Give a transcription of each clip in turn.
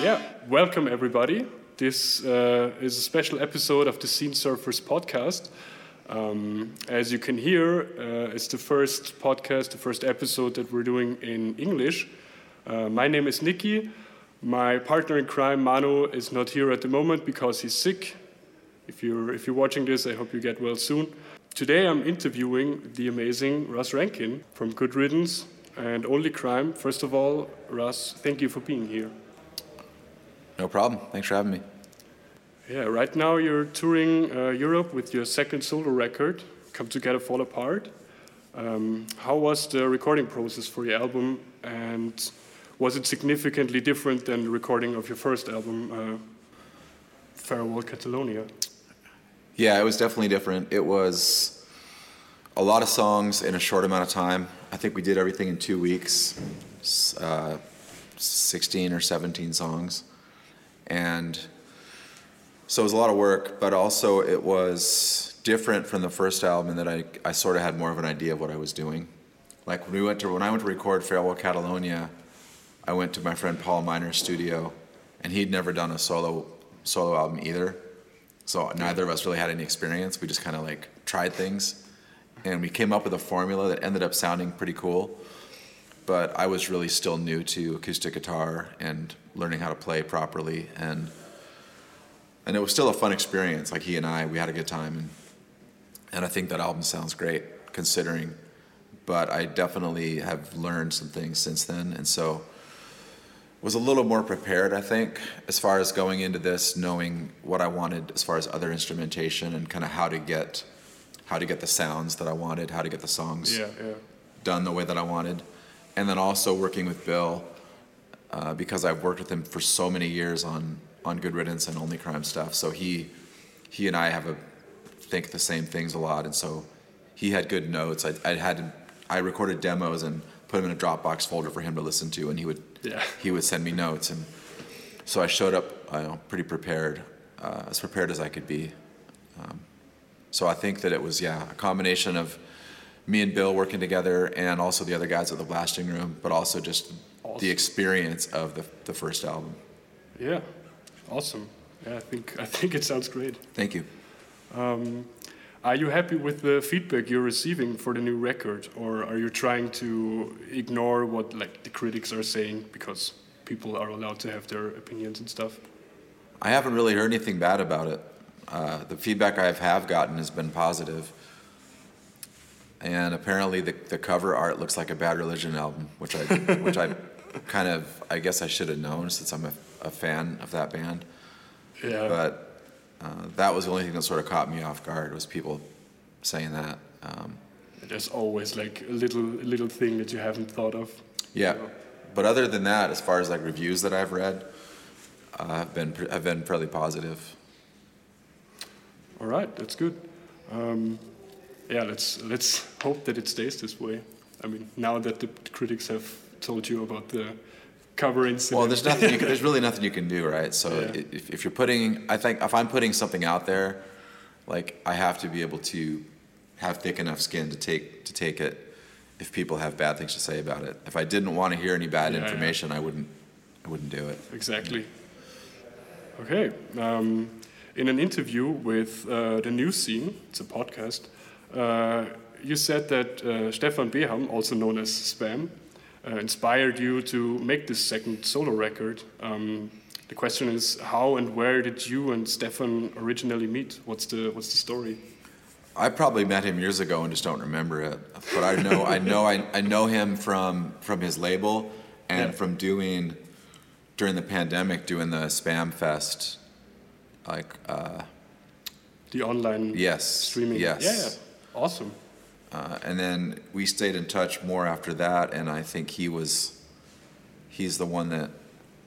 Yeah, welcome everybody. This uh, is a special episode of the Scene Surfers podcast. Um, as you can hear, uh, it's the first podcast, the first episode that we're doing in English. Uh, my name is Nikki. My partner in crime, Manu, is not here at the moment because he's sick. If you're, if you're watching this, I hope you get well soon. Today I'm interviewing the amazing Russ Rankin from Good Riddance and Only Crime. First of all, Russ, thank you for being here. No problem. Thanks for having me. Yeah, right now you're touring uh, Europe with your second solo record, Come Together Fall Apart. Um, how was the recording process for your album, and was it significantly different than the recording of your first album, uh, Farewell Catalonia? Yeah, it was definitely different. It was a lot of songs in a short amount of time. I think we did everything in two weeks, uh, 16 or 17 songs and so it was a lot of work, but also it was different from the first album in that I, I sort of had more of an idea of what I was doing. Like when we went to when I went to record Farewell Catalonia, I went to my friend Paul Miner's studio, and he'd never done a solo solo album either. So neither of us really had any experience. We just kind of like tried things, and we came up with a formula that ended up sounding pretty cool. But I was really still new to acoustic guitar and learning how to play properly and and it was still a fun experience like he and i we had a good time and and i think that album sounds great considering but i definitely have learned some things since then and so was a little more prepared i think as far as going into this knowing what i wanted as far as other instrumentation and kind of how to get how to get the sounds that i wanted how to get the songs yeah, yeah. done the way that i wanted and then also working with bill uh, because I've worked with him for so many years on on Good Riddance and Only Crime stuff. So he he and I have a think the same things a lot, and so he had good notes. I, I had I recorded demos and put them in a Dropbox folder for him to listen to, and he would yeah. he would send me notes, and so I showed up I know, pretty prepared, uh, as prepared as I could be. Um, so I think that it was yeah a combination of me and Bill working together, and also the other guys at the blasting room, but also just awesome. the experience of the, the first album. Yeah, awesome. Yeah, I think I think it sounds great. Thank you. Um, are you happy with the feedback you're receiving for the new record, or are you trying to ignore what like the critics are saying because people are allowed to have their opinions and stuff? I haven't really heard anything bad about it. Uh, the feedback I have gotten has been positive and apparently the, the cover art looks like a Bad Religion album, which I which I kind of I guess I should have known since I'm a, a fan of that band. Yeah. But uh, that was the only thing that sort of caught me off guard was people saying that. Um, There's always like a little little thing that you haven't thought of. Yeah. You know? But other than that, as far as like reviews that I've read, uh, have been have been fairly positive. All right, that's good. Um, yeah, let's let's hope that it stays this way. I mean, now that the critics have told you about the cover incident. Well, there's nothing. Can, there's really nothing you can do, right? So yeah. if, if you're putting, I think if I'm putting something out there, like I have to be able to have thick enough skin to take to take it. If people have bad things to say about it, if I didn't want to hear any bad yeah, information, yeah. I wouldn't. I wouldn't do it. Exactly. Okay. Um, in an interview with uh, the News Scene, it's a podcast. Uh, you said that uh, Stefan Beham, also known as Spam, uh, inspired you to make this second solo record. Um, the question is, how and where did you and Stefan originally meet? What's the what's the story? I probably met him years ago and just don't remember it. But I know I know I, I know him from from his label and yeah. from doing during the pandemic doing the Spam Fest, like. Uh, the online yes streaming. Yes. Awesome. Uh, and then we stayed in touch more after that, and I think he was, he's the one that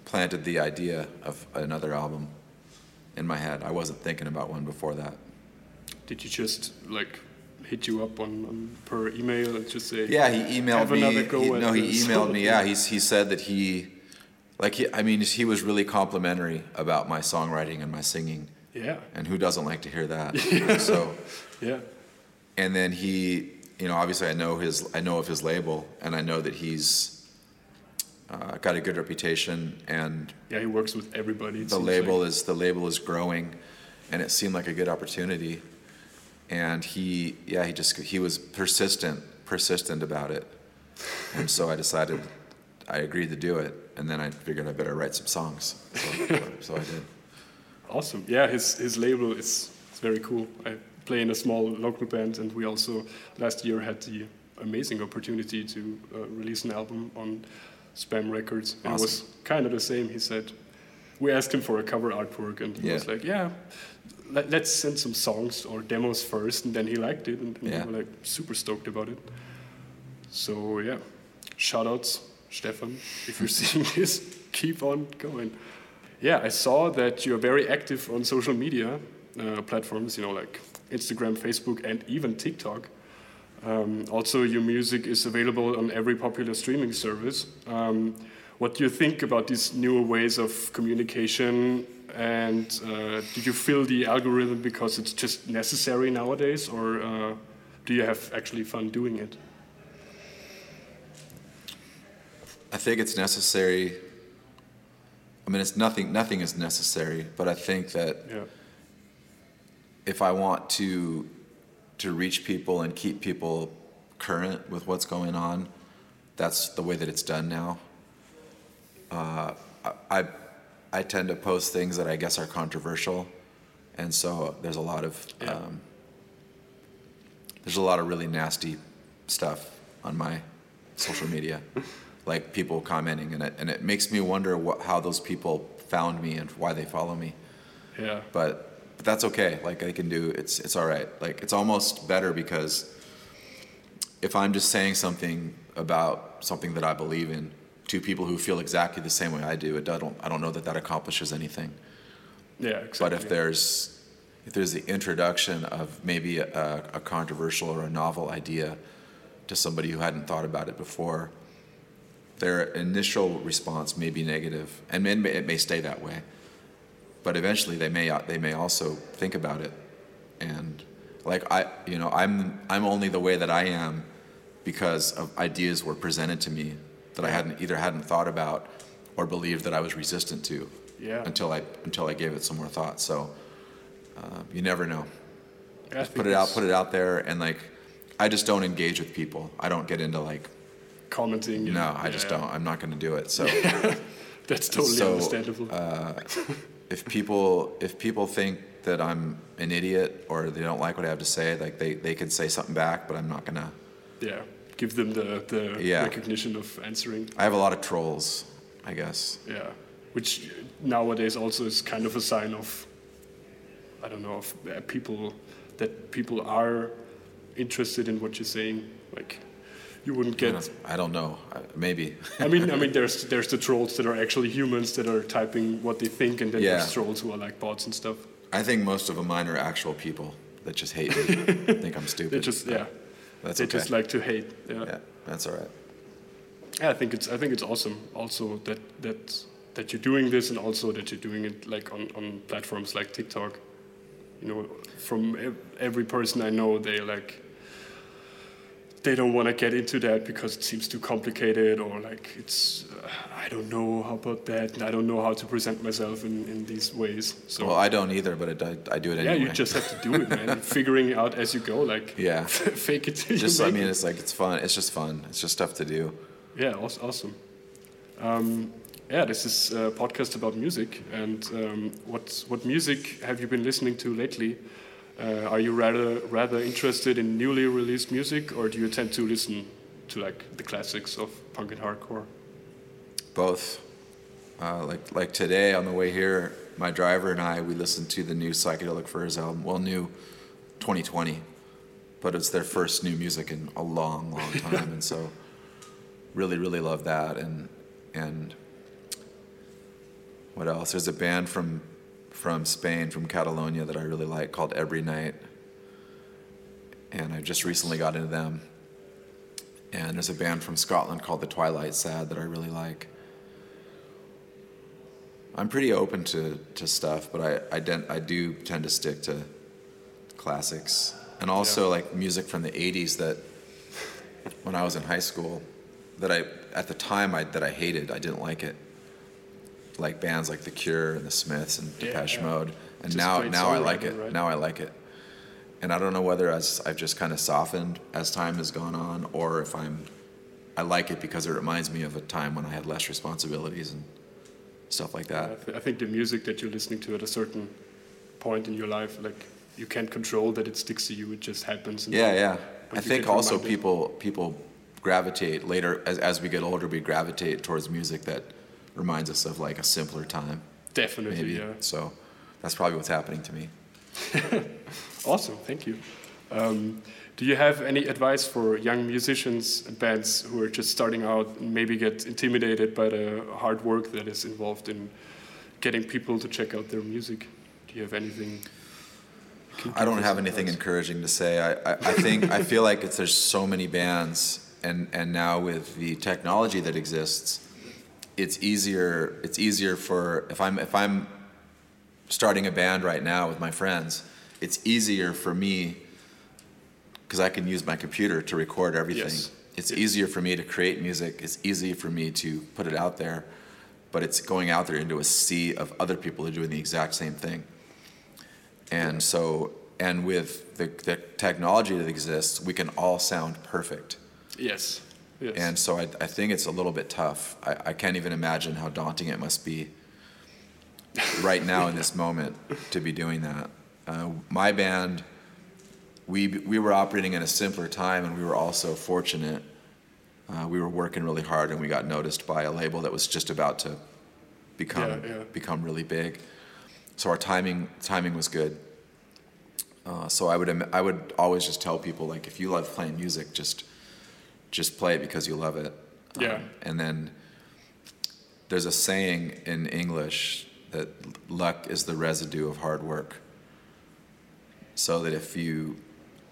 planted the idea of another album in my head. I wasn't thinking about one before that. Did you just like hit you up on, on per email and just say? Yeah, he emailed me. He, no, he emailed me. Yeah, he's, he said that he, like, he, I mean, he was really complimentary about my songwriting and my singing. Yeah. And who doesn't like to hear that? so. Yeah and then he, you know, obviously I know his, I know of his label, and I know that he's uh, got a good reputation, and Yeah, he works with everybody. the label like. is the label is growing, and it seemed like a good opportunity. And he, yeah, he just he was persistent, persistent about it, and so I decided, I agreed to do it, and then I figured I better write some songs, so, so I did. Awesome. Yeah, his his label is it's very cool. I play in a small local band, and we also last year had the amazing opportunity to uh, release an album on Spam Records. And It was kind of the same. He said we asked him for a cover artwork, and he Yeah. was like, "Yeah, let, let's send some songs or demos first, and then he liked it, and, and Yeah. we were like super stoked about it. So yeah, shout outs, Stefan, if you're seeing this, keep on going. Yeah, I saw that you're very active on social media uh, platforms, you know, like Instagram, Facebook, and even TikTok. Um, also, your music is available on every popular streaming service. Um, what do you think about these newer ways of communication? And uh, do you feel the algorithm because it's just necessary nowadays, or uh, do you have actually fun doing it? I think it's necessary. I mean, it's nothing. Nothing is necessary, but I think that Yeah, if I want to to reach people and keep people current with what's going on, that's the way that it's done now. Uh, I, I tend to post things that I guess are controversial, and so there's a lot of Yeah. um, there's a lot of really nasty stuff on my social media, like people commenting, and it and it makes me wonder what how those people found me and why they follow me yeah, but but that's okay. Like I can do it's it's all right. Like it's almost better because if I'm just saying something about something that I believe in to people who feel exactly the same way I do, it don't I don't know that that accomplishes anything. yeah, exactly. But if there's if there's the introduction of maybe a, a controversial or a novel idea to somebody who hadn't thought about it before, their initial response may be negative, and it may, it may stay that way. But eventually, they may they may also think about it, and like I, you know, I'm I'm only the way that I am because of ideas were presented to me that I hadn't either hadn't thought about or believed that I was resistant to yeah, until I until I gave it some more thought. So uh, you never know. I Just put it out, put it out there, and like I just don't engage with people. I don't get into like commenting. yeah, no, I yeah, just don't. I'm not going to do it. So That's totally So, understandable. if people if people think that I'm an idiot or they don't like what I have to say, like they they can say something back, but I'm not gonna. yeah, give them the, the Yeah. recognition of answering. I have a lot of trolls, I guess. Yeah, which nowadays also is kind of a sign of, I don't know, of uh, people that people are interested in what you're saying. Like, you wouldn't get. I don't know. Maybe. I mean, I mean, there's there's the trolls that are actually humans that are typing what they think, and then Yeah. there's trolls who are like bots and stuff. I think most of mine are actual people that just hate me, I think I'm stupid. They just yeah, That's they okay. just like to hate. Yeah. yeah, that's all right. Yeah, I think it's I think it's awesome. Also that that that you're doing this, and also that you're doing it like on, on platforms like TikTok. You know, from ev- every person I know, they like they don't want to get into that because it seems too complicated or like it's uh, I don't know how about that, and I don't know how to present myself in, in these ways. So Well, I don't either, but it, I, I do it anyway yeah, you just have to do it, man. Figuring it out as you go, like Yeah. fake it till just I mean, it. it's like it's fun. It's just fun. It's just stuff to do. Yeah, aw- awesome. Um, yeah, this is a podcast about music. And um, what what music have you been listening to lately? Uh, are you rather rather interested in newly released music, or do you tend to listen to like the classics of punk and hardcore? Both. Uh, like like today on the way here, my driver and I we listened to the new Psychedelic Furs album. Well, new 2020, but it's their first new music in a long, long time, and so really, really love that. And and what else? There's a band from from Spain, from Catalonia, that I really like called Ebri Knight, and I just recently got into them. And there's a band from Scotland called The Twilight Sad that I really like. I'm pretty open to, to stuff, but I, I, den- I do tend to stick to classics. And also Yeah. like music from the 80s that when I was in high school, that I at the time I that I hated. I didn't like it. Like bands like The Cure and The Smiths and Yeah, Depeche yeah. Mode. And Just now now I like it. right? Now I like it. And I don't know whether as I've just kind of softened as time has gone on, or if I'm I like it because it reminds me of a time when I had less responsibilities and stuff like I, that. th- I think the music that you're listening to at a certain point in your life, like you can't control that it sticks to you; it just happens. and- Yeah, yeah. I think also people people gravitate later as as we get older. We gravitate towards music that reminds us of like a simpler time, Definitely, maybe. yeah. So that's probably what's happening to me. Awesome, thank you. Um, do you have any advice for young musicians and bands who are just starting out and maybe get intimidated by the hard work that is involved in getting people to check out their music? Do you have anything? you I don't have anything advice? encouraging to say. I, I, I think I feel like it's, there's so many bands, and and now with the technology that exists, it's easier. It's easier for if I'm if I'm starting a band right now with my friends, it's easier for me because I can use my computer to record everything. Yes. It's easier for me to create music. It's easy for me to put it out there, but it's going out there into a sea of other people who are doing the exact same thing. And so, and with the, the technology that exists, we can all sound perfect. Yes. Yes. And so I, I think it's a little bit tough. I, I can't even imagine how daunting it must be right now in this moment to be doing that. Uh, my band, we, we were operating in a simpler time and we were also fortunate. Uh, we were working really hard and we got noticed by a label that was just about to become, Yeah, yeah. become really big. So our timing, timing was good. Uh, so I would, I would always just tell people like, if you love playing music, just, just play it because you love it. Yeah. Um, and then there's a saying in English that luck is the residue of hard work. So that if you,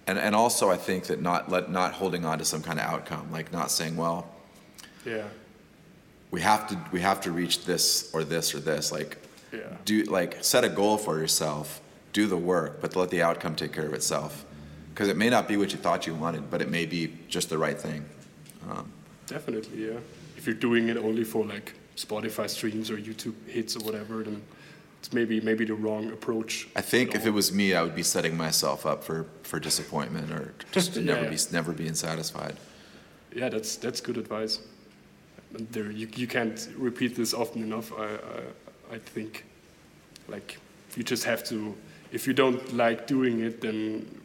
and, and also I think that not let not holding on to some kind of outcome, like not saying, well, yeah. we have to we have to reach this or this or this. Like Yeah. do like set a goal for yourself, do the work, but let the outcome take care of itself. Because it may not be what you thought you wanted, but it may be just the right thing. Um, Definitely, yeah. If you're doing it only for like Spotify streams or YouTube hits or whatever, then it's maybe maybe the wrong approach. I think if all. it was me, I would be setting myself up for, for disappointment or just to Yeah, never yeah. be never being satisfied. yeah, that's that's good advice. There, you you can't repeat this often enough. I I, I think, like you just have to. If you don't like doing it, then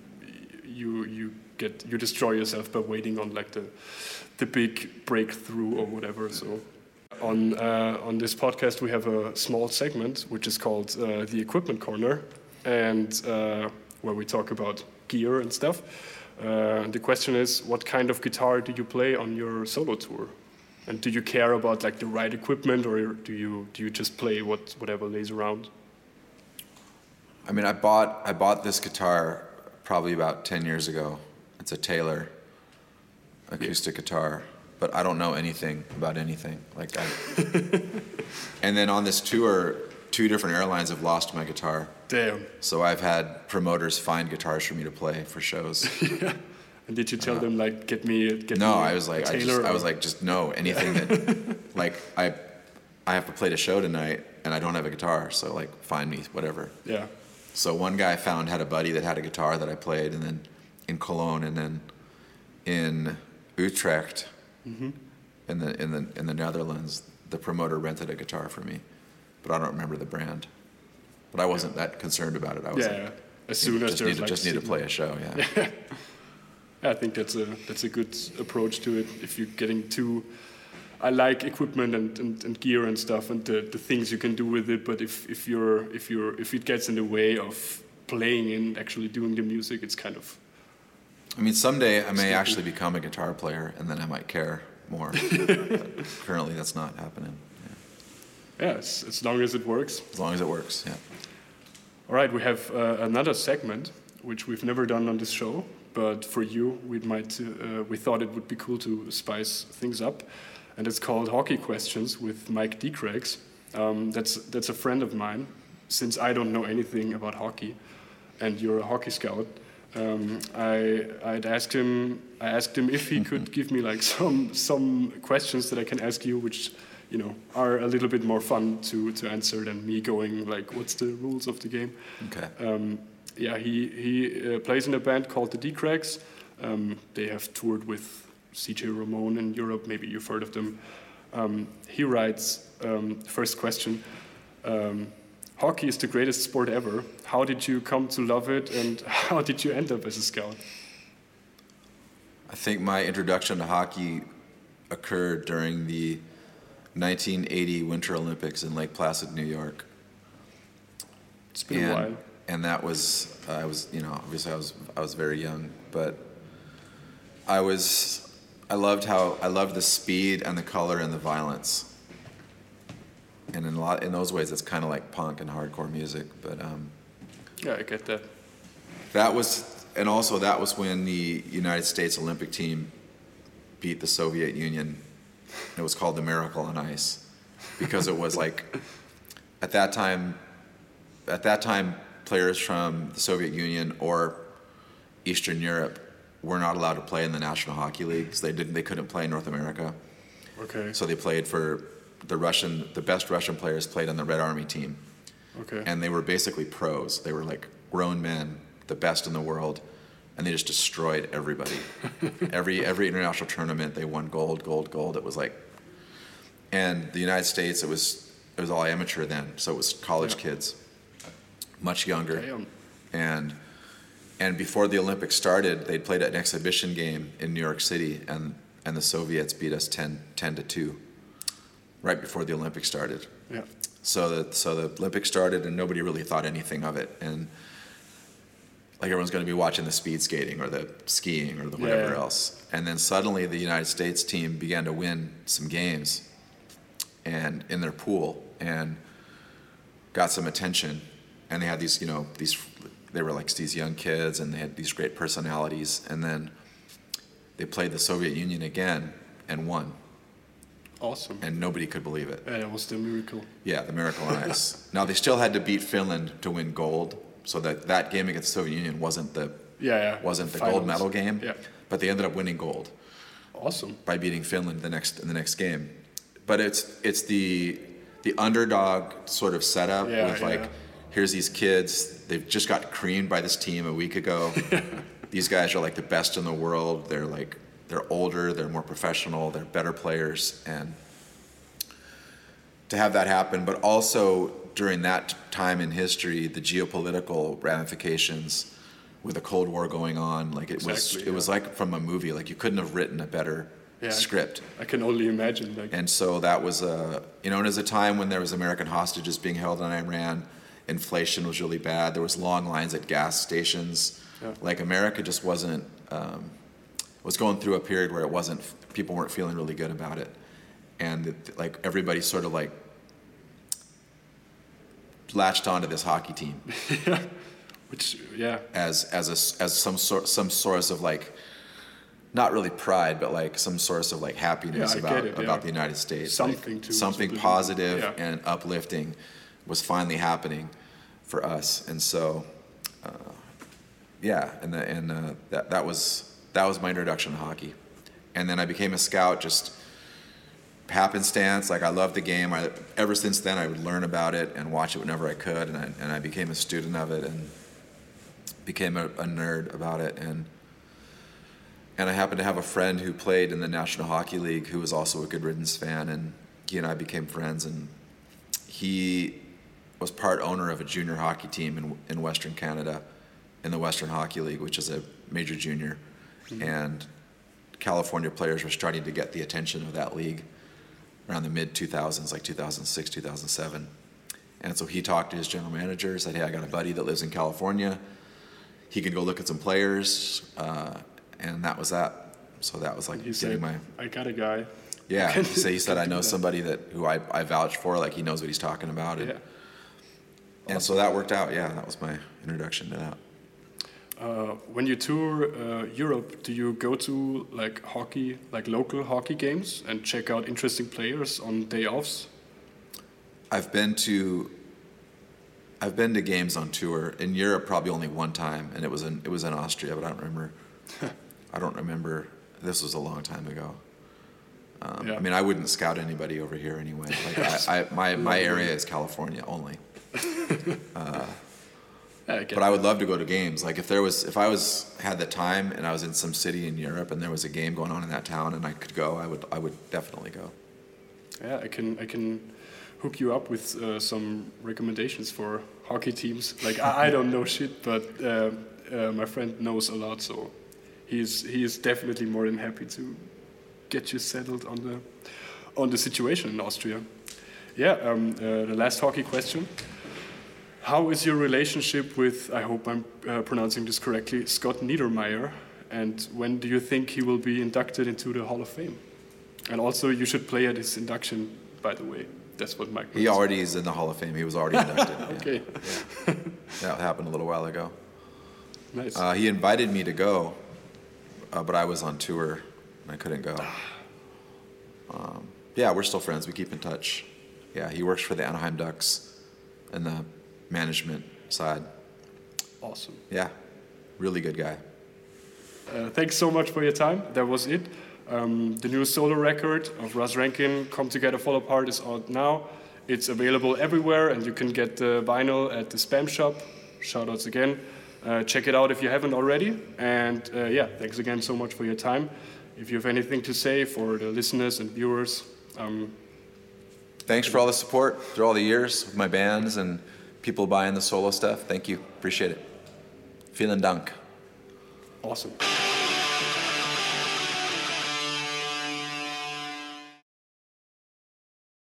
you you get you destroy yourself by waiting on like the the big breakthrough or whatever. So. On, uh, on this podcast, we have a small segment which is called uh, the Equipment Corner, and uh, where we talk about gear and stuff. Uh, the question is, what kind of guitar do you play on your solo tour? And do you care about like the right equipment, or do you do you just play what whatever lays around? I mean, I bought I bought this guitar probably about ten years ago. It's a Taylor acoustic guitar, but I don't know anything about anything. Like, I, and then on this tour, two different airlines have lost my guitar, Damn. so I've had promoters find guitars for me to play for shows. yeah. And did you tell them like get me get Uh, No, me I was like, I, Taylor? just, I was like, just no, anything that, like, I, I have to play the show tonight, and I don't have a guitar, so like, find me whatever. yeah, So one guy I found had a buddy that had a guitar that I played, and then in Cologne, and then in Utrecht, Mm-hmm. in the in the in the Netherlands, the promoter rented a guitar for me, but I don't remember the brand. But I wasn't that concerned about it. I was yeah. like, As soon as just need to, like just need to play a show, yeah. I think that's a that's a good approach to it. If you're getting too, I like equipment and, and, and gear and stuff and the, the things you can do with it. But if, if you're if you're if it gets in the way of playing and actually doing the music, it's kind of I mean, someday I may Stupid. actually become a guitar player, and then I might care more. currently, that's not happening. Yeah. yeah. As, as long as it works. As long as it works, yeah. All right, we have uh, another segment which we've never done on this show, but for you, we might uh, we thought it would be cool to spice things up, and it's called Hockey Questions with Mike D. Craigs. Um, that's that's a friend of mine. Since I don't know anything about hockey, and you're a hockey scout, um, I I'd asked him I asked him if he could give me like some some questions that I can ask you, which you know are a little bit more fun to to answer than me going like what's the rules of the game. Okay. Um, yeah, he he uh, plays in a band called the D-Cracks. Um, they have toured with CJ Ramone in Europe. Maybe you've heard of them. Um, he writes um, first question. Um, hockey is the greatest sport ever. How did you come to love it, and how did you end up as a scout? I think my introduction to hockey occurred during the 1980 Winter Olympics in Lake Placid, New York. It's been and, a while. And that was, uh, I was, you know, obviously I was, I was very young, but I was, I loved how, I loved the speed and the color and the violence. And in a lot, in those ways, it's kind of like punk and hardcore music, but um, Yeah, I get that. that was, and also that was when the United States Olympic team beat the Soviet Union. It was called the Miracle on Ice because it was like, at that time, at that time, players from the Soviet Union or Eastern Europe were not allowed to play in the National Hockey Leagues. They didn't. They couldn't play in North America. Okay. So they played for the Russian. The best Russian players played on the Red Army team, Okay. and they were basically pros. They were like grown men, the best in the world, and they just destroyed everybody. every every international tournament, they won gold, gold, gold. It was like, and the United States, it was it was all amateur then, so it was college Yeah. kids, much younger Damn. and and before the Olympics started, they'd played an exhibition game in New York City, and and the Soviets beat us 10, 10 to two, right before the Olympics started. Yeah. So the so the Olympics started, and nobody really thought anything of it, and like everyone's going to be watching the speed skating or the skiing or the whatever Yeah. else, and then suddenly the United States team began to win some games, and in their pool, and got some attention, and they had these you know these they were like these young kids, and they had these great personalities, and then they played the Soviet Union again and won, Awesome. and nobody could believe it. Yeah, that was the miracle. Yeah, the Miracle on Ice. now they still had to beat Finland to win gold, so that that game against the Soviet Union wasn't the Yeah, yeah. wasn't the Finals. gold medal game. Yeah. But they ended up winning gold Awesome. by beating Finland the next in the next game. But it's it's the the underdog sort of setup Yeah, with like yeah. Here's these kids they've just got creamed by this team a week ago. these guys are like the best in the world. They're like they're older, they're more professional, they're better players and to have that happen, but also during that time in history, the geopolitical ramifications with the Cold War going on, like it was, Exactly, it was like from a movie. Like you couldn't have written a better Yeah. script. I can only imagine. Like, And so that was a, you know, and it was a time when there was American hostages being held in Iran. Inflation was really bad. There was long lines at gas stations. Yeah. Like America just wasn't, um, was going through a period where it wasn't, people weren't feeling really good about it. And it, like everybody sort of like latched onto this hockey team yeah. which, yeah, as as a, as some sort some source of like not really pride but like some source of like happiness Yeah, about it, about yeah. the United States Something like, to- something something- positive yeah. and uplifting was finally happening for us. And so uh, yeah and the, and uh, that that was that was my introduction to hockey. And then I became a scout just happenstance like I loved the game. I ever since then I would learn about it and watch it whenever I could and I, and I became a student of it and became a, a nerd about it. And and I happened to have a friend who played in the National Hockey League who was also a Good Riddance fan and he and I became friends and he was part owner of a junior hockey team in, in Western Canada in the Western Hockey League which is a major junior and California players were starting to get the attention of that league around the mid 2000s like 2006 2007 and so he talked to his general manager said hey I got a buddy that lives in California he could go look at some players, uh, and that was that. So that was like you getting said, my I got a guy. yeah. Can- He said he can I know that." somebody that who I, I vouch for, like he knows what he's talking about, and, Yeah. And so that worked out. Yeah, that was my introduction to that. Uh, when you tour uh, Europe, do you go to like hockey, like local hockey games, and check out interesting players on day offs? I've been to I've been to games on tour in Europe probably only one time, and it was in it was in Austria, but I don't remember. I don't remember. This was a long time ago. Um, Yeah. I mean, I wouldn't scout anybody over here anyway. Like I, I, my my area is California only. Yeah, I But I would love to go to games. Like if there was, if I was had the time and I was in some city in Europe and there was a game going on in that town and I could go, I would, I would definitely go. Yeah, I can I can hook you up with uh, some recommendations for hockey teams. Like I, I don't know shit, but uh, uh, my friend knows a lot, so he's he is definitely more than happy to get you settled on the on the situation in Austria. Yeah, um, uh, the last hockey question. How is your relationship with, I hope I'm uh, pronouncing this correctly, Scott Niedermayer? And when do you think he will be inducted into the Hall of Fame? And also, you should play at his induction, by the way. That's what Mike He already is in the Hall of Fame. He was already inducted. yeah. Okay, That happened a little while ago. nice. Uh, he invited me to go, uh, but I was on tour and I couldn't go. Um, yeah, we're still friends. We keep in touch. Yeah, he works for the Anaheim Ducks in the management side. awesome. Yeah, really good guy. Uh, thanks so much for your time. That was it. Um, the new solo record of Russ Rankin, Come Together, Fall Apart, is out now. It's available everywhere, and you can get the vinyl at the Spam Shop. Shoutouts again. Uh, check it out if you haven't already. And uh, yeah, thanks again so much for your time. If you have anything to say for the listeners and viewers, um, Thanks for all the support through all the years with my bands and people buying the solo stuff. Thank you. Appreciate it. Vielen Dank. awesome.